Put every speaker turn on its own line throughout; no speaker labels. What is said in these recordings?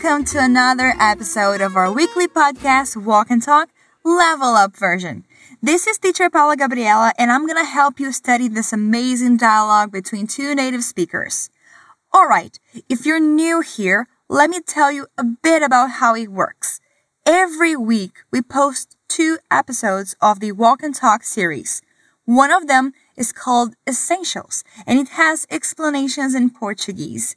welcome to another episode of our weekly podcast, Walk and Talk Level Up version. This is teacher Paula Gabriela, and I'm gonna help you study this amazing dialogue between two native speakers. Alright, if you're new here, let me tell you a bit about how it works. Every week, we post two episodes of the Walk and Talk series. One of them is called Essentials, and it has explanations in Portuguese.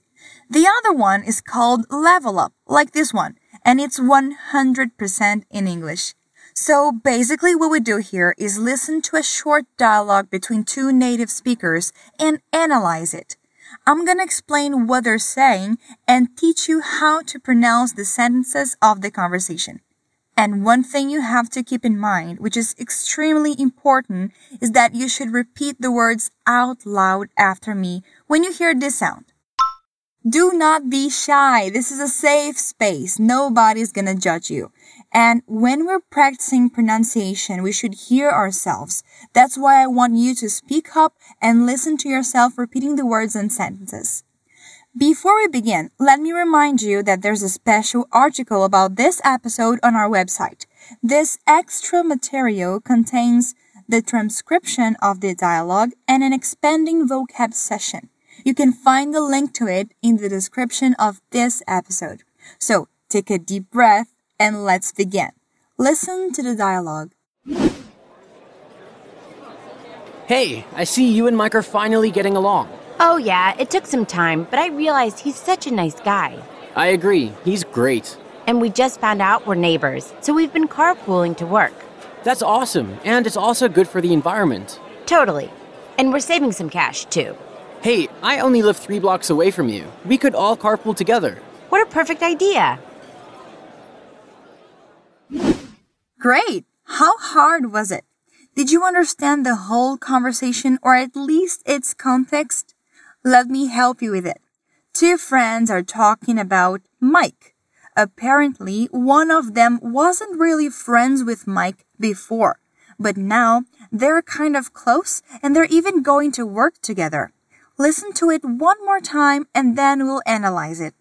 The other one is called Level Up, like this one, and it's 100% in English. So basically what we do here is listen to a short dialogue between two native speakers and analyze it. I'm gonna explain what they're saying and teach you how to pronounce the sentences of the conversation. And one thing you have to keep in mind, which is extremely important, is that you should repeat the words out loud after me when you hear this sound. Do not be shy. This is a safe space. Nobody's gonna judge you. And when we're practicing pronunciation, we should hear ourselves. That's why I want you to speak up and listen to yourself repeating the words and sentences. Before we begin, let me remind you that there's a special article about this episode on our website. This extra material contains the transcription of the dialogue and an expanding vocab session. You can find the link to it in the description of this episode. So take a deep breath and let's begin. Listen to the dialogue.
Hey, I see you and Mike are finally getting along.
Oh, yeah, it took some time, but I realized he's such a nice guy.
I agree, he's great.
And we just found out we're neighbors, so we've been carpooling to work.
That's awesome, and it's also good for the environment.
Totally. And we're saving some cash, too.
Hey, I only live three blocks away from you. We could all carpool together.
What a perfect idea!
Great! How hard was it? Did you understand the whole conversation or at least its context? Let me help you with it. Two friends are talking about Mike. Apparently, one of them wasn't really friends with Mike before, but now they're kind of close and they're even going to work together. Listen to it one more time and then we'll analyze it.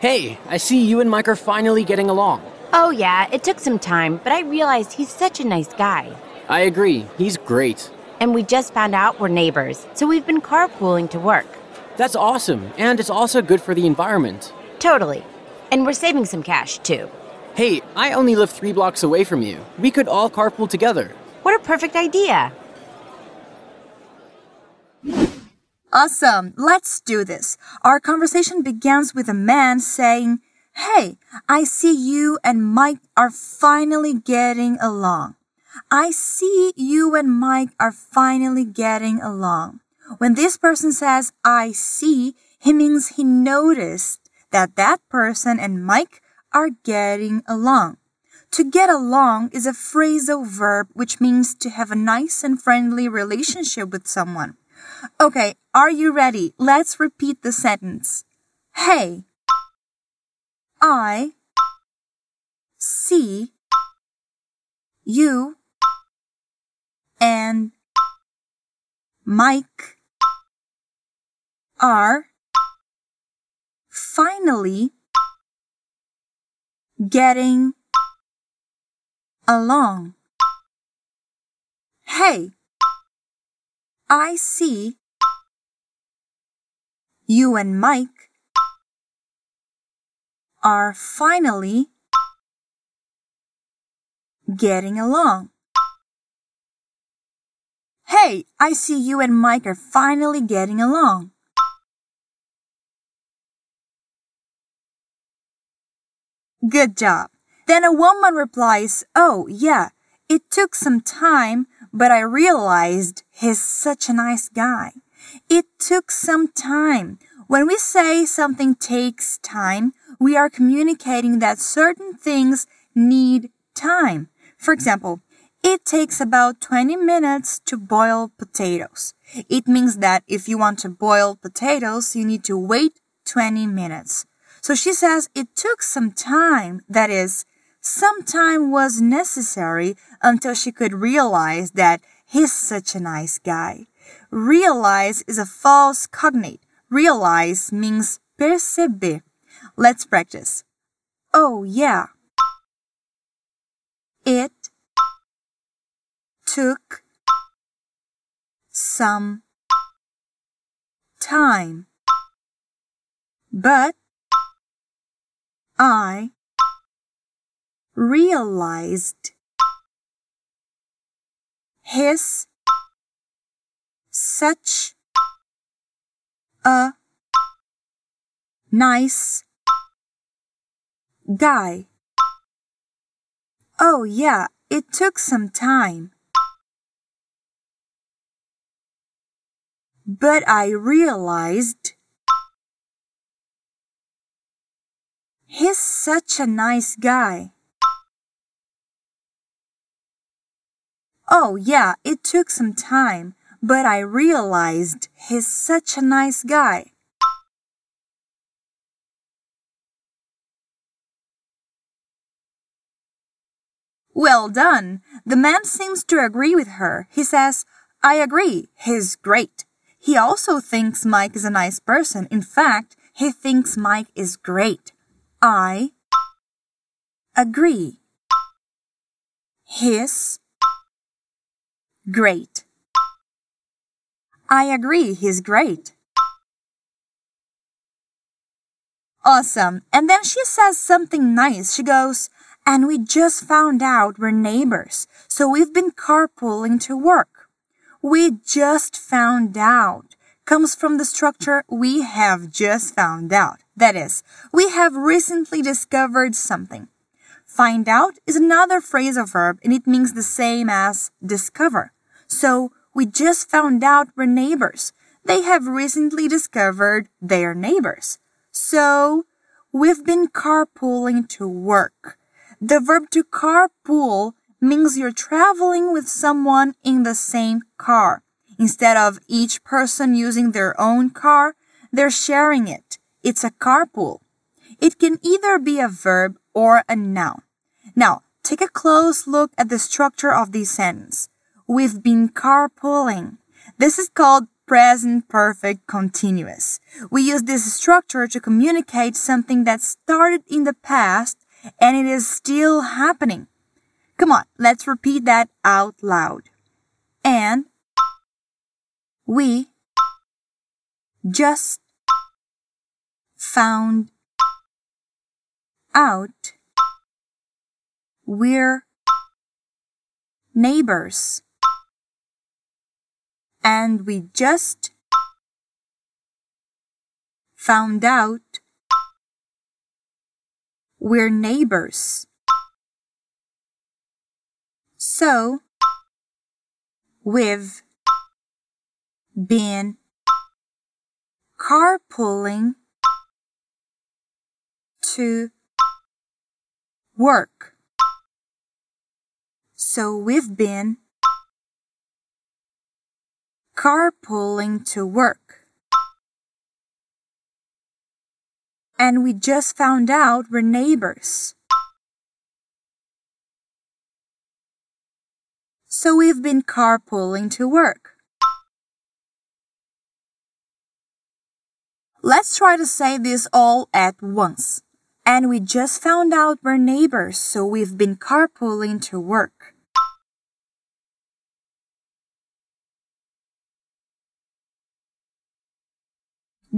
Hey, I see you and Mike are finally getting along.
Oh, yeah, it took some time, but I realized he's such a nice guy.
I agree, he's great.
And we just found out we're neighbors, so we've been carpooling to work.
That's awesome, and it's also good for the environment.
Totally. And we're saving some cash, too.
Hey, I only live three blocks away from you. We could all carpool together.
What a perfect idea!
Awesome. Let's do this. Our conversation begins with a man saying, Hey, I see you and Mike are finally getting along. I see you and Mike are finally getting along. When this person says, I see, he means he noticed that that person and Mike are getting along. To get along is a phrasal verb which means to have a nice and friendly relationship with someone. Okay, are you ready? Let's repeat the sentence. Hey, I see you and Mike are finally getting along. Hey, I see you and Mike are finally getting along. Hey, I see you and Mike are finally getting along. Good job. Then a woman replies, Oh, yeah, it took some time, but I realized he's such a nice guy. It took some time. When we say something takes time, we are communicating that certain things need time. For example, it takes about 20 minutes to boil potatoes. It means that if you want to boil potatoes, you need to wait 20 minutes. So she says it took some time. That is, some time was necessary until she could realize that he's such a nice guy. Realize is a false cognate. Realize means perceber. Let's practice. Oh, yeah. It took some time, but I realized his such a nice guy. Oh, yeah, it took some time. But I realized he's such a nice guy. Oh, yeah, it took some time, but I realized he's such a nice guy. Well done. The man seems to agree with her. He says, I agree. He's great. He also thinks Mike is a nice person. In fact, he thinks Mike is great. I agree. He's great. I agree. He's great. Awesome. And then she says something nice. She goes, and we just found out we're neighbors, so we've been carpooling to work. We just found out comes from the structure we have just found out. That is, we have recently discovered something. Find out is another phrasal verb and it means the same as discover. So, we just found out we're neighbors. They have recently discovered they're neighbors. So, we've been carpooling to work. The verb to carpool means you're traveling with someone in the same car. Instead of each person using their own car, they're sharing it. It's a carpool. It can either be a verb or a noun. Now, take a close look at the structure of this sentence. We've been carpooling. This is called present perfect continuous. We use this structure to communicate something that started in the past and it is still happening. Come on, let's repeat that out loud. And we just found out we're neighbors. And we just found out we're neighbors. So, we've been carpooling to work. So we've been carpooling to work. and we just found out we're neighbors. So we've been carpooling to work. Let's try to say this all at once. And we just found out we're neighbors, so we've been carpooling to work.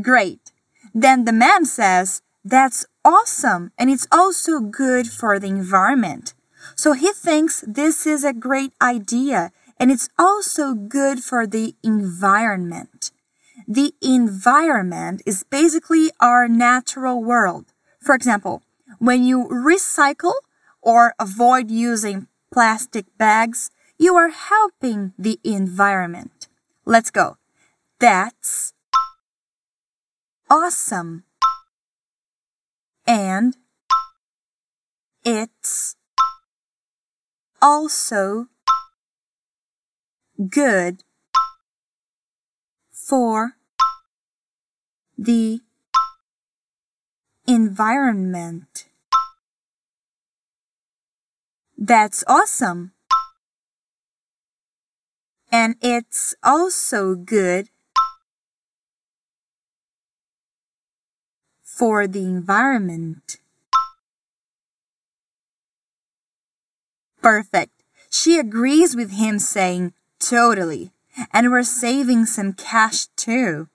Great. Then the man says, That's awesome, and it's also good for the environment. So he thinks this is a great idea, and it's also good for the environment. The environment is basically our natural world. For example, when you recycle or avoid using plastic bags, you are helping the environment. Let's go. That's awesome. And it's also good for the environment. That's awesome. And it's also good for the environment. Perfect. She agrees with him saying totally. And we're saving some cash too.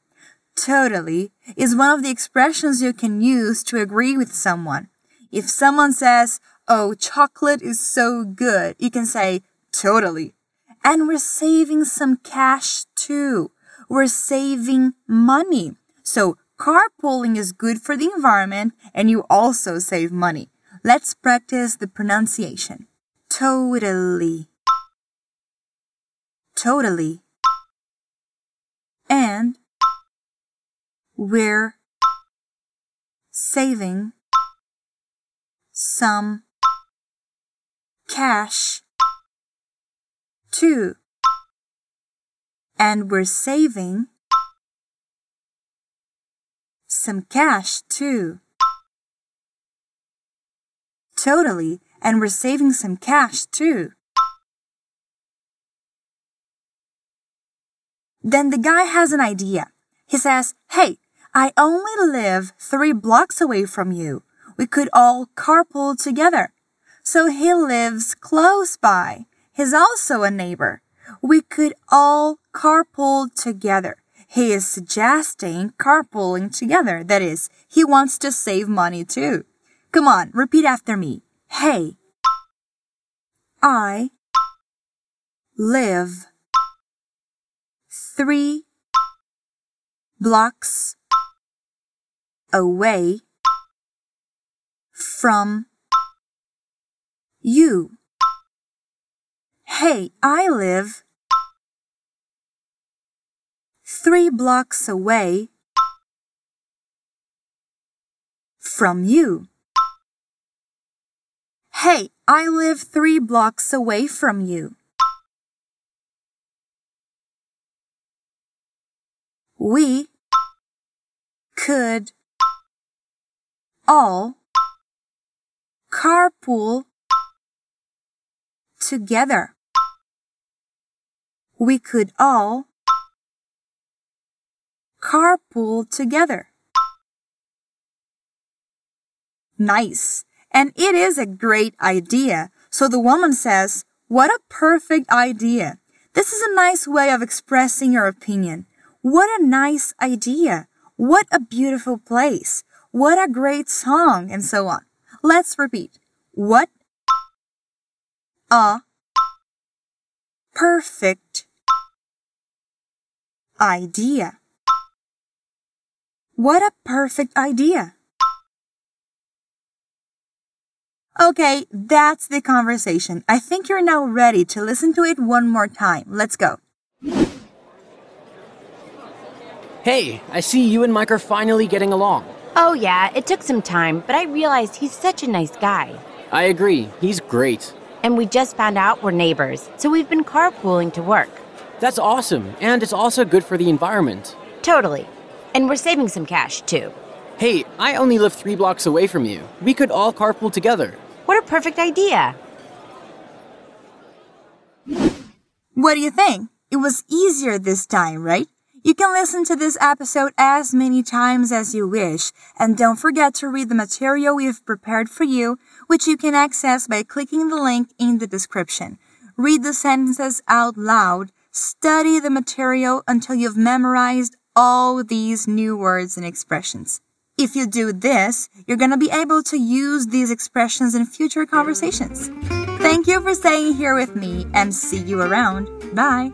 Totally is one of the expressions you can use to agree with someone. If someone says, Oh, chocolate is so good, you can say totally. And we're saving some cash too. We're saving money. So carpooling is good for the environment and you also save money. Let's practice the pronunciation. Totally. Totally. And we're saving some cash too. And we're saving some cash too. Totally. And we're saving some cash too. Then the guy has an idea. He says, Hey, I only live three blocks away from you. We could all carpool together. So he lives close by. He's also a neighbor. We could all carpool together. He is suggesting carpooling together. That is, he wants to save money too. Come on, repeat after me. Hey, I live three blocks away from you. Hey, I live three blocks away from you. Hey, I live three blocks away from you. We could all carpool together. We could all carpool together. Nice. And it is a great idea. So the woman says, What a perfect idea. This is a nice way of expressing your opinion. What a nice idea. What a beautiful place. What a great song, and so on. Let's repeat. What a perfect idea. What a perfect idea. Okay, that's the conversation. I think you're now ready to listen to it one more time. Let's go.
Hey, I see you and Mike are finally getting along.
Oh, yeah, it took some time, but I realized he's such a nice guy.
I agree, he's great.
And we just found out we're neighbors, so we've been carpooling to work.
That's awesome, and it's also good for the environment.
Totally. And we're saving some cash, too.
Hey, I only live three blocks away from you. We could all carpool together.
What a perfect idea!
What do you think? It was easier this time, right? You can listen to this episode as many times as you wish, and don't forget to read the material we've prepared for you, which you can access by clicking the link in the description. Read the sentences out loud, study the material until you've memorized all these new words and expressions. If you do this, you're going to be able to use these expressions in future conversations. Thank you for staying here with me and see you around. Bye.